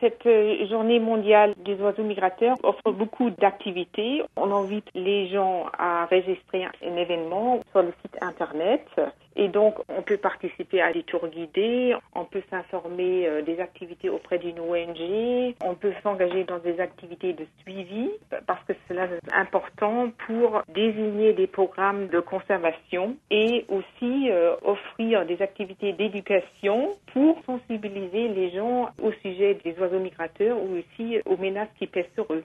Cette euh, journée mondiale des oiseaux migrateurs offre beaucoup d'activités. On invite les gens à enregistrer un événement sur le site internet. Et donc, on peut participer à des tours guidés, on peut s'informer euh, des activités auprès d'une ONG, on peut s'engager dans des activités de suivi parce que cela est important pour désigner des programmes de conservation et aussi euh, offrir des activités d'éducation pour sensibiliser les gens au sujet des oiseaux migrateurs ou aussi aux menaces qui pèsent sur eux.